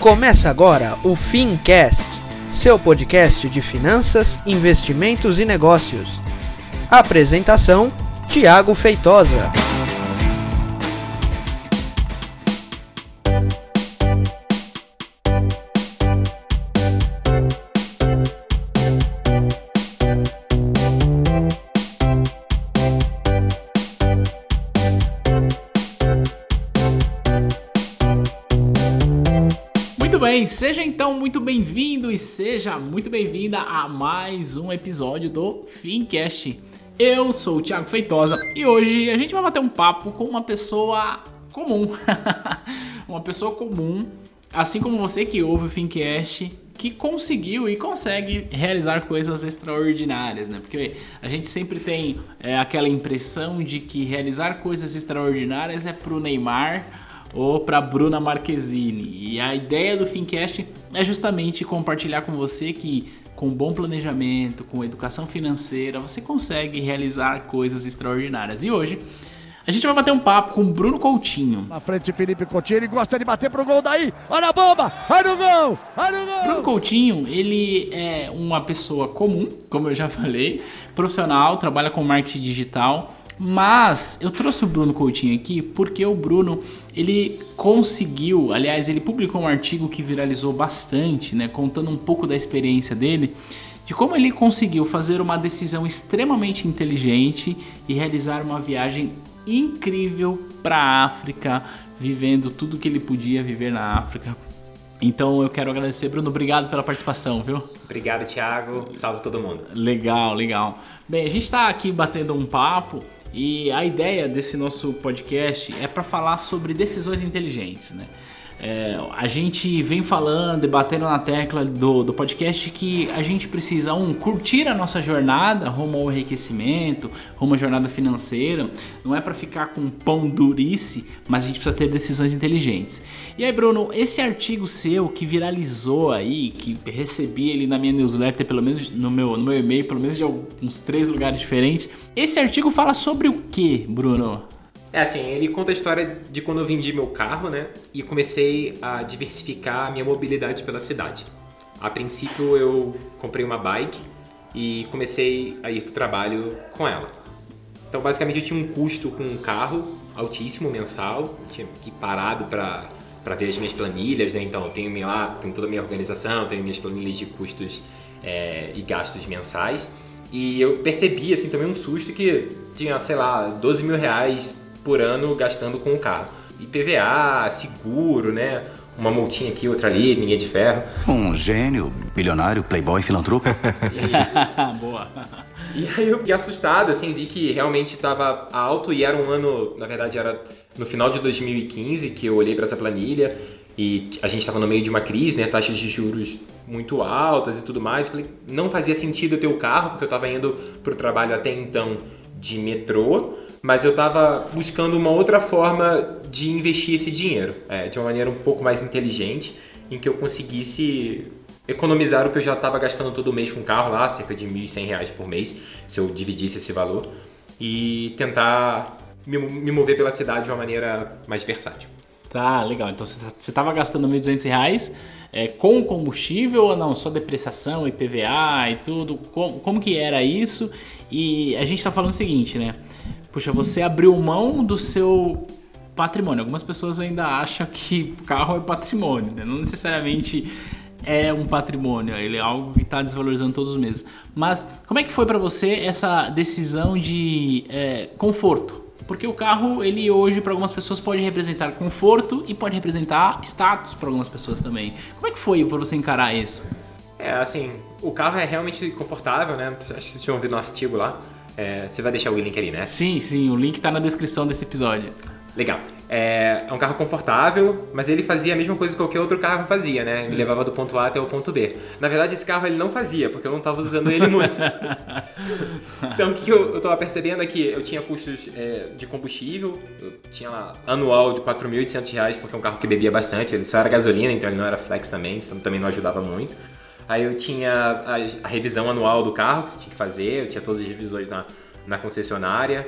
Começa agora o Fincast, seu podcast de finanças, investimentos e negócios. Apresentação: Tiago Feitosa. Seja então muito bem-vindo e seja muito bem-vinda a mais um episódio do Fincast. Eu sou o Thiago Feitosa e hoje a gente vai bater um papo com uma pessoa comum. uma pessoa comum, assim como você que ouve o Fincast, que conseguiu e consegue realizar coisas extraordinárias, né? Porque a gente sempre tem é, aquela impressão de que realizar coisas extraordinárias é pro Neymar ou para Bruna Marquezine. E a ideia do Fincast é justamente compartilhar com você que com bom planejamento, com educação financeira, você consegue realizar coisas extraordinárias. E hoje a gente vai bater um papo com o Bruno Coutinho. Na frente, Felipe Coutinho, ele gosta de bater pro gol daí. Olha a bomba! Olha o gol! Olha o gol! Bruno Coutinho, ele é uma pessoa comum, como eu já falei, profissional, trabalha com marketing digital. Mas eu trouxe o Bruno Coutinho aqui porque o Bruno ele conseguiu, aliás, ele publicou um artigo que viralizou bastante, né, contando um pouco da experiência dele, de como ele conseguiu fazer uma decisão extremamente inteligente e realizar uma viagem incrível para a África, vivendo tudo que ele podia viver na África. Então eu quero agradecer, Bruno, obrigado pela participação, viu? Obrigado, Thiago. Salve todo mundo. Legal, legal. Bem, a gente está aqui batendo um papo e a ideia desse nosso podcast é para falar sobre decisões inteligentes, né? É, a gente vem falando, debatendo na tecla do, do podcast que a gente precisa, um, curtir a nossa jornada rumo ao enriquecimento, rumo à jornada financeira. Não é para ficar com pão durice, mas a gente precisa ter decisões inteligentes. E aí, Bruno, esse artigo seu que viralizou aí, que recebi ele na minha newsletter, pelo menos no meu, no meu e-mail, pelo menos de alguns três lugares diferentes. Esse artigo fala sobre o que, Bruno? É assim, ele conta a história de quando eu vendi meu carro, né? E comecei a diversificar a minha mobilidade pela cidade. A princípio eu comprei uma bike e comecei a ir para o trabalho com ela. Então basicamente eu tinha um custo com um carro altíssimo mensal, tinha que ir parado para para ver as minhas planilhas, né? Então eu tenho lá, tenho toda a minha organização, tenho minhas planilhas de custos é, e gastos mensais. E eu percebi assim também um susto que tinha, sei lá, 12 mil reais por ano gastando com o carro. IPVA, seguro, né? Uma multinha aqui, outra ali, ninguém de ferro. Um gênio, bilionário, playboy, filantropo. Boa. E aí eu fiquei assustado, assim, vi que realmente estava alto e era um ano, na verdade era no final de 2015 que eu olhei para essa planilha e a gente estava no meio de uma crise, né, taxas de juros muito altas e tudo mais. Falei, não fazia sentido eu ter o carro porque eu estava indo para o trabalho até então de metrô mas eu estava buscando uma outra forma de investir esse dinheiro, é, de uma maneira um pouco mais inteligente, em que eu conseguisse economizar o que eu já estava gastando todo mês com carro lá, cerca de R$ 1.100 por mês, se eu dividisse esse valor, e tentar me, mover pela cidade de uma maneira mais versátil. Tá, legal. Então você estava gastando R$ 1.200 é, com combustível ou não? Só depreciação, IPVA e tudo? Como, como que era isso? E a gente está falando o seguinte, né? Puxa, você abriu mão do seu patrimônio. Algumas pessoas ainda acham que carro é patrimônio, né? Não necessariamente é um patrimônio, ele é algo que está desvalorizando todos os meses. Mas como é que foi para você essa decisão de é, conforto? Porque o carro, ele hoje para algumas pessoas pode representar conforto e pode representar status para algumas pessoas também. Como é que foi para você encarar isso? É, assim, o carro é realmente confortável, né? Acho que vocês tinham ouvido no artigo lá. É, você vai deixar o link ali, né? Sim, sim, o link tá na descrição desse episódio. Legal. É, é, um carro confortável, mas ele fazia a mesma coisa que qualquer outro carro fazia, né? Me levava do ponto A até o ponto B. Na verdade, esse carro ele não fazia, porque eu não estava usando ele muito. então, o que eu, estava percebendo é que eu tinha custos é, de combustível, eu tinha lá anual de R$ 4.800, porque é um carro que bebia bastante, ele só era gasolina, então ele não era flex também, isso também não ajudava muito. Aí eu tinha a, a, revisão anual do carro que você tinha que fazer, eu tinha todas as revisões na, na concessionária.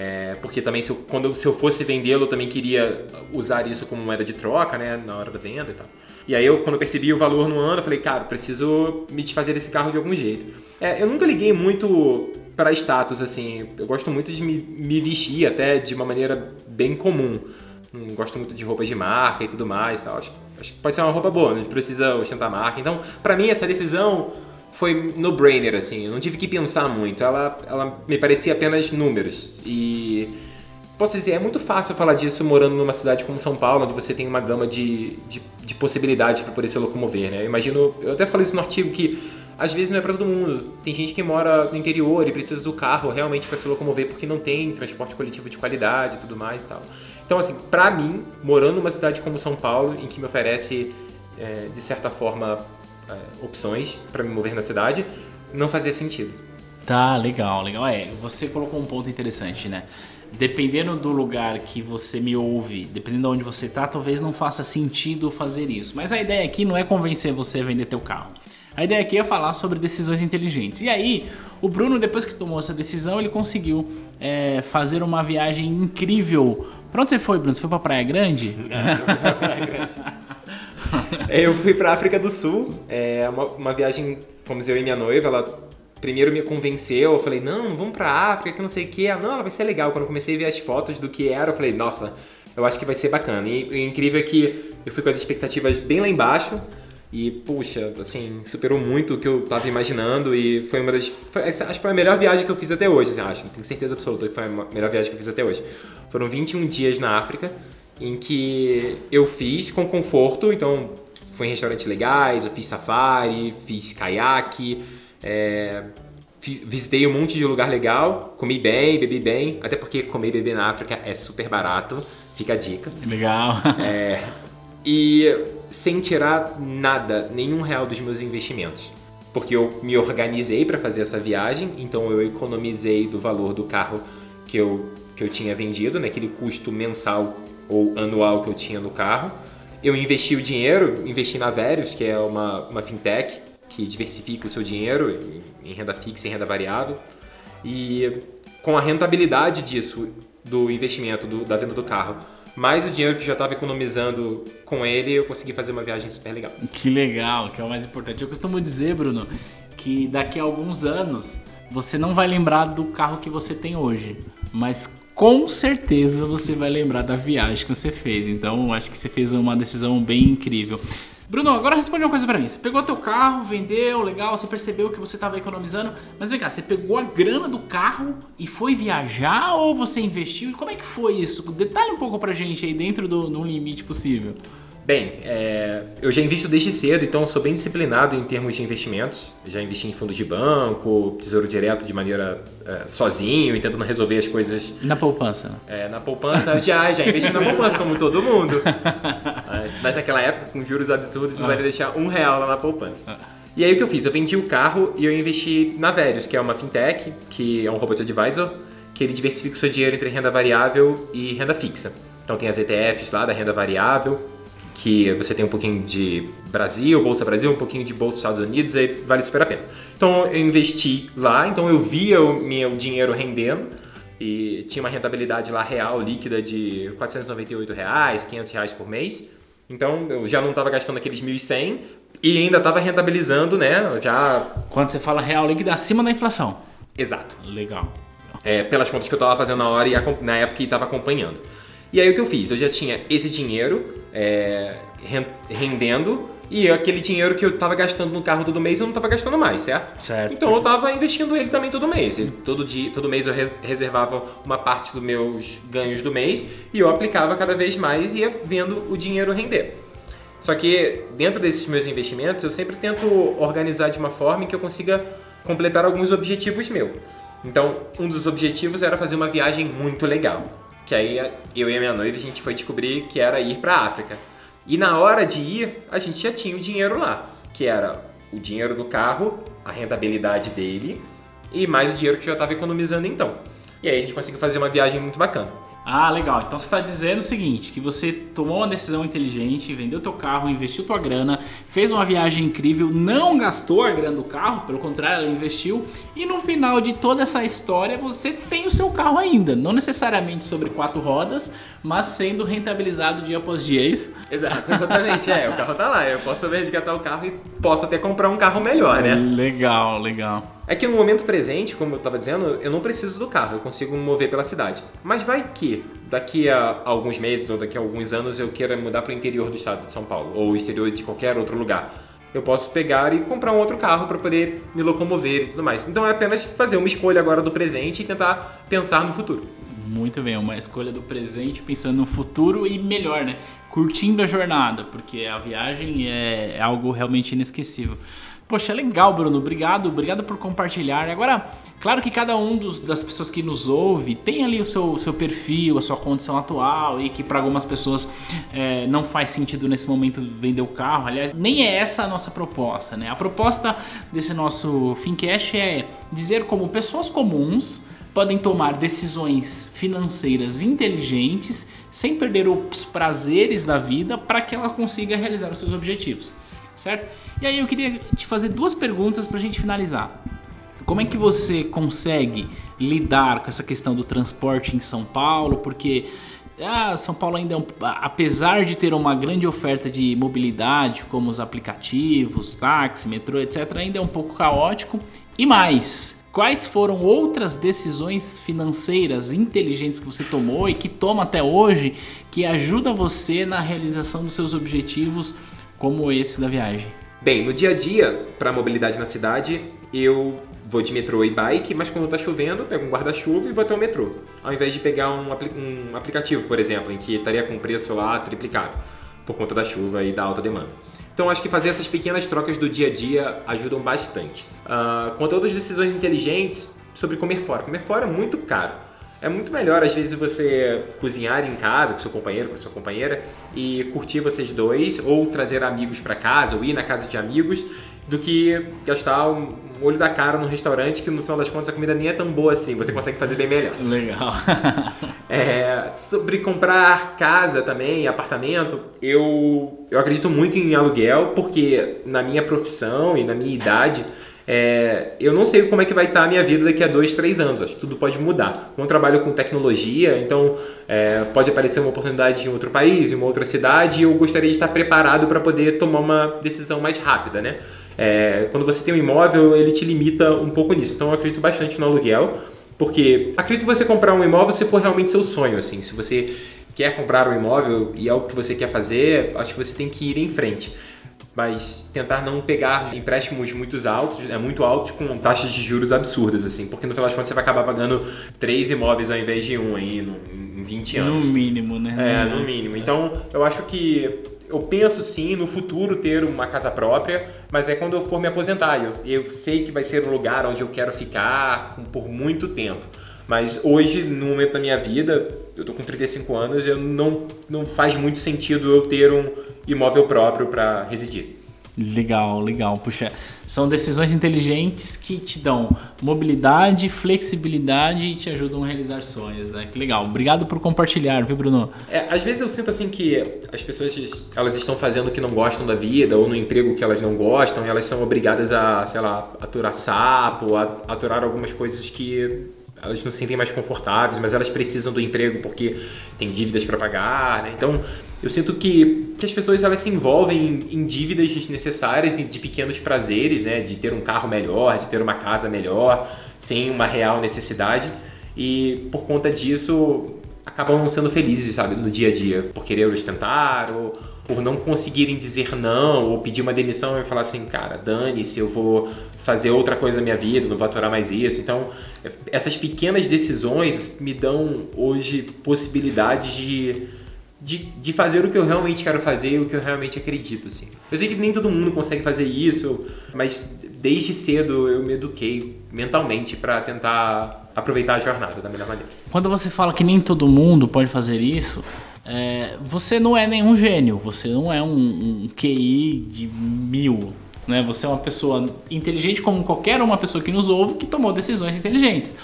É, porque também se eu, quando, se eu fosse vendê-lo, eu também queria usar isso como moeda de troca, né? Na hora da venda e tal. E aí eu, quando eu percebi o valor no ano, eu falei, cara, preciso me desfazer desse carro de algum jeito. É, eu nunca liguei muito para status, assim. Eu gosto muito de me, me vestir até de uma maneira bem comum. Não gosto muito de roupas de marca e tudo mais. Tal. Pode ser uma roupa boa, não precisa ostentar marca. Então, para mim, essa decisão foi no brainer assim, eu não tive que pensar muito. Ela, ela me parecia apenas números. E posso dizer, é muito fácil falar disso morando numa cidade como São Paulo, onde você tem uma gama de, de, de possibilidades para poder se locomover, né? Eu imagino, eu até falei isso no artigo que às vezes não é para todo mundo. Tem gente que mora no interior e precisa do carro realmente para se locomover porque não tem transporte coletivo de qualidade e tudo mais e tal. Então, assim, para mim, morando numa cidade como São Paulo, em que me oferece, é, de certa forma, é, opções para me mover na cidade, não fazia sentido. Tá, legal, legal. É, você colocou um ponto interessante, né? Dependendo do lugar que você me ouve, dependendo de onde você tá, talvez não faça sentido fazer isso. Mas a ideia aqui não é convencer você a vender teu carro. A ideia aqui é falar sobre decisões inteligentes. E aí, o Bruno, depois que tomou essa decisão, ele conseguiu é, fazer uma viagem incrível. Pra onde você foi, Bruno? Você foi pra Praia Grande? Não, Praia Grande. eu fui pra África do Sul, é uma, uma viagem, fomos eu e minha noiva, ela primeiro me convenceu, eu falei, não, vamos pra África, que não sei o que, não, ela vai ser legal. Quando eu comecei a ver as fotos do que era, eu falei, nossa, eu acho que vai ser bacana. E o incrível é que eu fui com as expectativas bem lá embaixo, e, puxa, assim, superou muito o que eu tava imaginando e foi uma das. Foi, acho que foi a melhor viagem que eu fiz até hoje, assim, acho. Tenho certeza absoluta que foi a melhor viagem que eu fiz até hoje. Foram 21 dias na África, em que eu fiz com conforto, então fui em restaurantes legais, eu fiz safari, fiz caiaque, é, visitei um monte de lugar legal, comi bem, bebi bem, até porque comer e beber na África é super barato, fica a dica. Legal. É, e sem tirar nada, nenhum real dos meus investimentos. Porque eu me organizei para fazer essa viagem, então eu economizei do valor do carro que eu, que eu tinha vendido, naquele né, custo mensal ou anual que eu tinha no carro. Eu investi o dinheiro, investi na Verius, que é uma, uma fintech que diversifica o seu dinheiro em, renda fixa e renda variável. E com a rentabilidade disso, do investimento, do, da venda do carro, mais o dinheiro que já estava economizando com ele, eu consegui fazer uma viagem super legal. Que legal, que é o mais importante. Eu costumo dizer, Bruno, que daqui a alguns anos você não vai lembrar do carro que você tem hoje, mas com certeza você vai lembrar da viagem que você fez. Então, acho que você fez uma decisão bem incrível. Bruno, agora responde uma coisa para mim. Você pegou teu carro, vendeu, legal, você percebeu que você estava economizando, mas vem cá, você pegou a grana do carro e foi viajar ou você investiu? Como é que foi isso? Detalhe um pouco pra gente aí dentro do, do limite possível. Bem, é, eu já invisto desde cedo, então sou bem disciplinado em termos de investimentos. Já investi em fundos de banco, tesouro direto de maneira é, sozinho e tentando resolver as coisas. Na poupança? É, na poupança já, já investi na poupança, como todo mundo. Mas naquela época, com juros absurdos, não ah. vai deixar um real lá na poupança. E aí o que eu fiz? Eu vendi o carro e eu investi na Verius, que é uma fintech, que é um robot advisor, que ele diversifica o seu dinheiro entre renda variável e renda fixa. Então tem as ETFs lá da renda variável, que você tem um pouquinho de Brasil, Bolsa Brasil, um pouquinho de Bolsa Estados Unidos, aí vale super a pena. Então eu investi lá, então eu via o meu dinheiro rendendo e tinha uma rentabilidade lá real, líquida de 498 reais, 500 reais por mês. Então eu já não estava gastando aqueles 1.100 e ainda estava rentabilizando, né? Já quando você fala real líquida acima da inflação. Exato. Legal. É, pelas contas que eu estava fazendo na hora e na época que estava acompanhando. E aí o que eu fiz? Eu já tinha esse dinheiro é, rendendo e aquele dinheiro que eu estava gastando no carro todo mês eu não estava gastando mais, certo? Certo. Então eu estava investindo ele também todo mês. todo, dia, todo mês eu reservava uma parte dos meus ganhos do mês e eu aplicava cada vez mais e ia vendo o dinheiro render. Só que dentro desses meus investimentos eu sempre tento organizar de uma forma em que eu consiga completar alguns objetivos meus. Então, um dos objetivos era fazer uma viagem muito legal que aí eu e a minha noiva a gente foi descobrir que era ir para África. E na hora de ir, a gente já tinha o dinheiro lá, que era o dinheiro do carro, a rentabilidade dele e mais o dinheiro que eu já estava economizando então. E aí a gente conseguiu fazer uma viagem muito bacana. Ah, legal. Então você está dizendo o seguinte, que você tomou uma decisão inteligente, vendeu teu carro, investiu tua grana, fez uma viagem incrível, não gastou a grana do carro, pelo contrário, ela investiu, e no final de toda essa história você tem o seu carro ainda, não necessariamente sobre quatro rodas, mas sendo rentabilizado dia após dia, é isso? Exato, exatamente. é, o carro tá lá. Eu posso resgatar o carro e posso até comprar um carro melhor, né? Legal, legal. É que no momento presente, como eu estava dizendo, eu não preciso do carro, eu consigo me mover pela cidade. Mas vai que daqui a alguns meses ou daqui a alguns anos eu queira mudar para o interior do estado de São Paulo ou o exterior de qualquer outro lugar. Eu posso pegar e comprar um outro carro para poder me locomover e tudo mais. Então é apenas fazer uma escolha agora do presente e tentar pensar no futuro. Muito bem, uma escolha do presente pensando no futuro e melhor, né? Curtindo a jornada, porque a viagem é algo realmente inesquecível. Poxa, legal, Bruno. Obrigado, obrigado por compartilhar. Agora, claro que cada um dos, das pessoas que nos ouve tem ali o seu, seu perfil, a sua condição atual e que para algumas pessoas é, não faz sentido nesse momento vender o carro. Aliás, nem é essa a nossa proposta, né? A proposta desse nosso Fincast é dizer como pessoas comuns podem tomar decisões financeiras inteligentes sem perder os prazeres da vida para que ela consiga realizar os seus objetivos certo? E aí eu queria te fazer duas perguntas para a gente finalizar. Como é que você consegue lidar com essa questão do transporte em São Paulo? Porque ah, São Paulo ainda, é um, apesar de ter uma grande oferta de mobilidade, como os aplicativos, táxi, metrô, etc., ainda é um pouco caótico. E mais, quais foram outras decisões financeiras inteligentes que você tomou e que toma até hoje que ajuda você na realização dos seus objetivos como esse da viagem? Bem, no dia a dia, para mobilidade na cidade, eu vou de metrô e bike, mas quando está chovendo, pego um guarda-chuva e vou até o metrô. Ao invés de pegar um, apli um aplicativo, por exemplo, em que estaria com o preço lá triplicado por conta da chuva e da alta demanda. Então acho que fazer essas pequenas trocas do dia a dia ajudam bastante. Uh, quanto a decisões inteligentes sobre comer fora. Comer fora é muito caro. É muito melhor, às vezes, você cozinhar em casa com seu companheiro, com sua companheira e curtir vocês dois, ou trazer amigos para casa, ou ir na casa de amigos, do que gastar um olho da cara num restaurante que no final das contas a comida nem é tão boa assim, você consegue fazer bem melhor. Legal. é, sobre comprar casa também, apartamento, eu, eu acredito muito em aluguel, porque na minha profissão e na minha idade é, eu não sei como é que vai estar a minha vida daqui a dois, três anos. Acho que tudo pode mudar. Eu trabalho com tecnologia, então é, pode aparecer uma oportunidade em outro país, em uma outra cidade, e eu gostaria de estar preparado para poder tomar uma decisão mais rápida, né? É, quando você tem um imóvel, ele te limita um pouco nisso. Então eu acredito bastante no aluguel, porque acredito você comprar um imóvel se for realmente seu sonho, assim. Se você quer comprar um imóvel e é o que você quer fazer, acho que você tem que ir em frente mas tentar não pegar empréstimos muito altos, é muito altos com taxas de juros absurdas, assim, porque no final das contas você vai acabar pagando três imóveis ao invés de um aí em 20 anos. No mínimo, né? É, no mínimo. Então, eu acho que eu penso sim no futuro ter uma casa própria, mas é quando eu for me aposentar. Eu, eu sei que vai ser um lugar onde eu quero ficar por muito tempo. Mas hoje, no momento da minha vida, eu tô com 35 anos, eu não, não faz muito sentido eu ter um imóvel próprio para residir. Legal, legal. Puxa, são decisões inteligentes que te dão mobilidade, flexibilidade e te ajudam a realizar sonhos, né? Que legal. Obrigado por compartilhar, viu, Bruno? É, às vezes eu sinto assim que as pessoas elas estão fazendo o que não gostam da vida ou no emprego que elas não gostam, e elas são obrigadas a, sei lá, aturar sapo, a aturar algumas coisas que elas não se sentem mais confortáveis, mas elas precisam do emprego porque tem dívidas para pagar, né? Então, eu sinto que, que as pessoas elas se envolvem em, em dívidas desnecessárias de pequenos prazeres, né? De ter um carro melhor, de ter uma casa melhor, sem uma real necessidade. E por conta disso, acabam não sendo felizes, sabe, no dia a dia, por querer ostentar ou por não conseguirem dizer não ou pedir uma demissão e falar assim, cara, dane-se, eu vou fazer outra coisa na minha vida, não vou aturar mais isso. Então, essas pequenas decisões me dão hoje possibilidades de, de, de fazer o que eu realmente quero fazer e o que eu realmente acredito, assim. Eu sei que nem todo mundo consegue fazer isso, mas desde cedo eu me eduquei mentalmente para tentar aproveitar a jornada da melhor maneira. Quando você fala que nem todo mundo pode fazer isso, é, você não é nenhum gênio, você não é um, um QI de mil. Né? Você é uma pessoa inteligente como qualquer uma pessoa que nos ouve que tomou decisões inteligentes.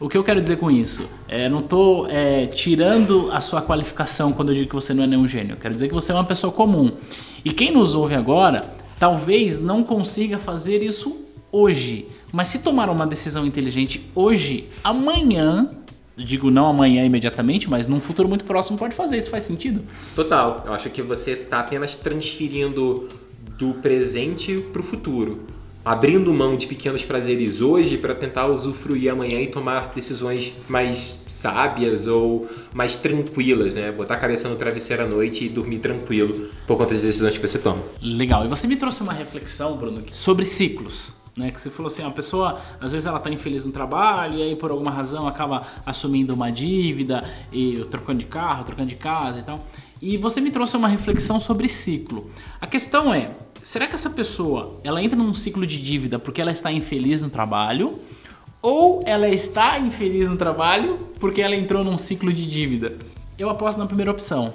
O que eu quero dizer com isso? É, não estou é, tirando a sua qualificação quando eu digo que você não é nenhum gênio. Eu quero dizer que você é uma pessoa comum. E quem nos ouve agora, talvez não consiga fazer isso hoje. Mas se tomar uma decisão inteligente hoje, amanhã digo não amanhã imediatamente, mas num futuro muito próximo pode fazer. Isso faz sentido? Total. Eu acho que você está apenas transferindo do presente para o futuro abrindo mão de pequenos prazeres hoje para tentar usufruir amanhã e tomar decisões mais sábias ou mais tranquilas, né? Botar a cabeça no travesseiro à noite e dormir tranquilo por conta das decisões que você toma. Legal. E você me trouxe uma reflexão, Bruno, sobre ciclos. Né, que você falou assim, a pessoa às vezes ela está infeliz no trabalho e aí por alguma razão acaba assumindo uma dívida e trocando de carro, trocando de casa e tal. E você me trouxe uma reflexão sobre ciclo. A questão é, será que essa pessoa ela entra num ciclo de dívida porque ela está infeliz no trabalho? Ou ela está infeliz no trabalho porque ela entrou num ciclo de dívida? Eu aposto na primeira opção.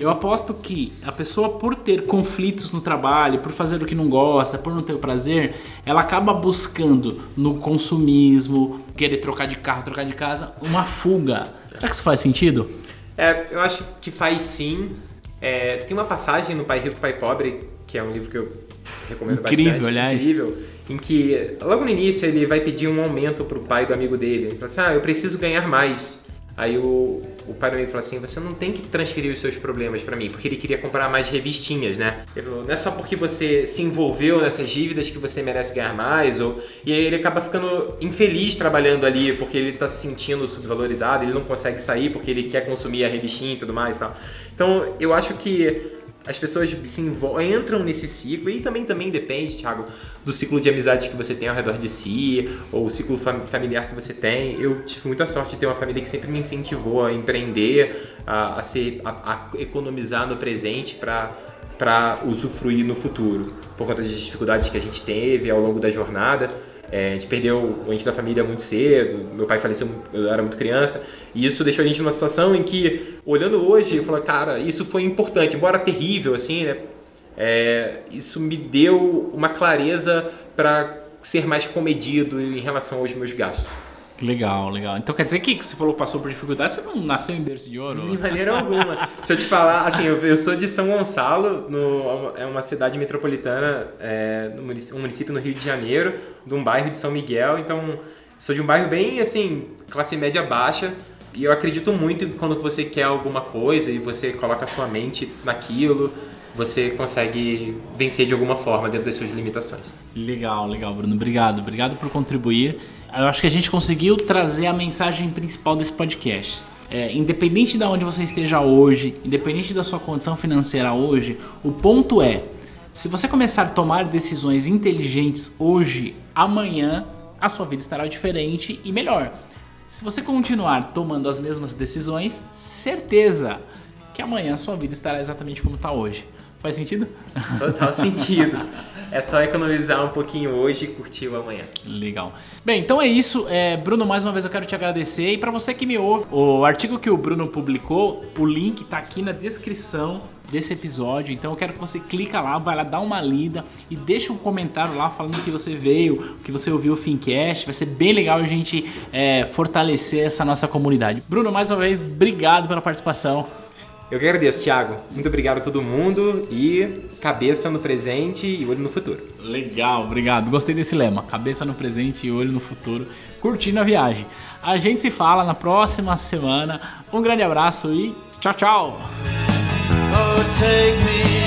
Eu aposto que a pessoa, por ter conflitos no trabalho, por fazer o que não gosta, por não ter o prazer, ela acaba buscando no consumismo, querer trocar de carro, trocar de casa, uma fuga. Será que isso faz sentido? É, eu acho que faz sim. É, tem uma passagem no Pai Rico, Pai Pobre que é um livro que eu recomendo incrível, bastante. Aliás. Incrível. Em que, logo no início, ele vai pedir um aumento pro pai do amigo dele. Ele fala assim, ah, eu preciso ganhar mais. Aí o, o pai do amigo fala assim, você não tem que transferir os seus problemas para mim, porque ele queria comprar mais revistinhas, né? Ele falou, não é só porque você se envolveu nessas dívidas que você merece ganhar mais, ou... E aí ele acaba ficando infeliz trabalhando ali, porque ele tá se sentindo subvalorizado, ele não consegue sair porque ele quer consumir a revistinha e tudo mais e tal. Então, eu acho que as pessoas se entram nesse ciclo e também também depende, Thiago, do ciclo de amizades que você tem ao redor de si ou o ciclo fam familiar que você tem. Eu tive muita sorte de ter uma família que sempre me incentivou a empreender, a, a ser, a, a economizar no presente para para usufruir no futuro, por conta das dificuldades que a gente teve ao longo da jornada. É, a gente perdeu o ente da família muito cedo, meu pai faleceu, eu era muito criança, e isso deixou a gente numa situação em que, olhando hoje, eu falo, cara, isso foi importante, embora terrível, assim, né? É, isso me deu uma clareza para ser mais comedido em relação aos meus gastos. Legal, legal. Então quer dizer que você falou que passou por dificuldade, você não nasceu em berço de ouro? De maneira alguma. Se eu te falar, assim, eu, eu, sou de São Gonçalo, no, é uma cidade metropolitana, é, no município, um município no Rio de Janeiro, de um bairro de São Miguel, então sou de um bairro bem, assim, classe média baixa, e eu acredito muito que quando você quer alguma coisa e você coloca a sua mente naquilo, você consegue vencer de alguma forma dentro das suas limitações. Legal, legal, Bruno. Obrigado. Obrigado por contribuir. Eu acho que a gente conseguiu trazer a mensagem principal desse podcast. É, independente de onde você esteja hoje, independente da sua condição financeira hoje, o ponto é: se você começar a tomar decisões inteligentes hoje, amanhã a sua vida estará diferente e melhor. Se você continuar tomando as mesmas decisões, certeza que amanhã a sua vida estará exatamente como está hoje. Faz sentido? Total sentido. É só economizar um pouquinho hoje e curtir o amanhã. Legal. Bem, então é isso. É, Bruno, mais uma vez eu quero te agradecer. E para você que me ouve, o artigo que o Bruno publicou, o link está aqui na descrição desse episódio. Então eu quero que você clica lá, vai lá, dá uma lida e deixa um comentário lá falando que você veio, que você ouviu o Fincast. Vai ser bem legal a gente é, fortalecer essa nossa comunidade. Bruno, mais uma vez, obrigado pela participação. Eu que agradeço, Thiago. Muito obrigado a todo mundo e cabeça no presente e olho no futuro. Legal, obrigado. Gostei desse lema. Cabeça no presente e olho no futuro. Curtindo a viagem. A gente se fala na próxima semana. Um grande abraço e tchau, tchau. Oh,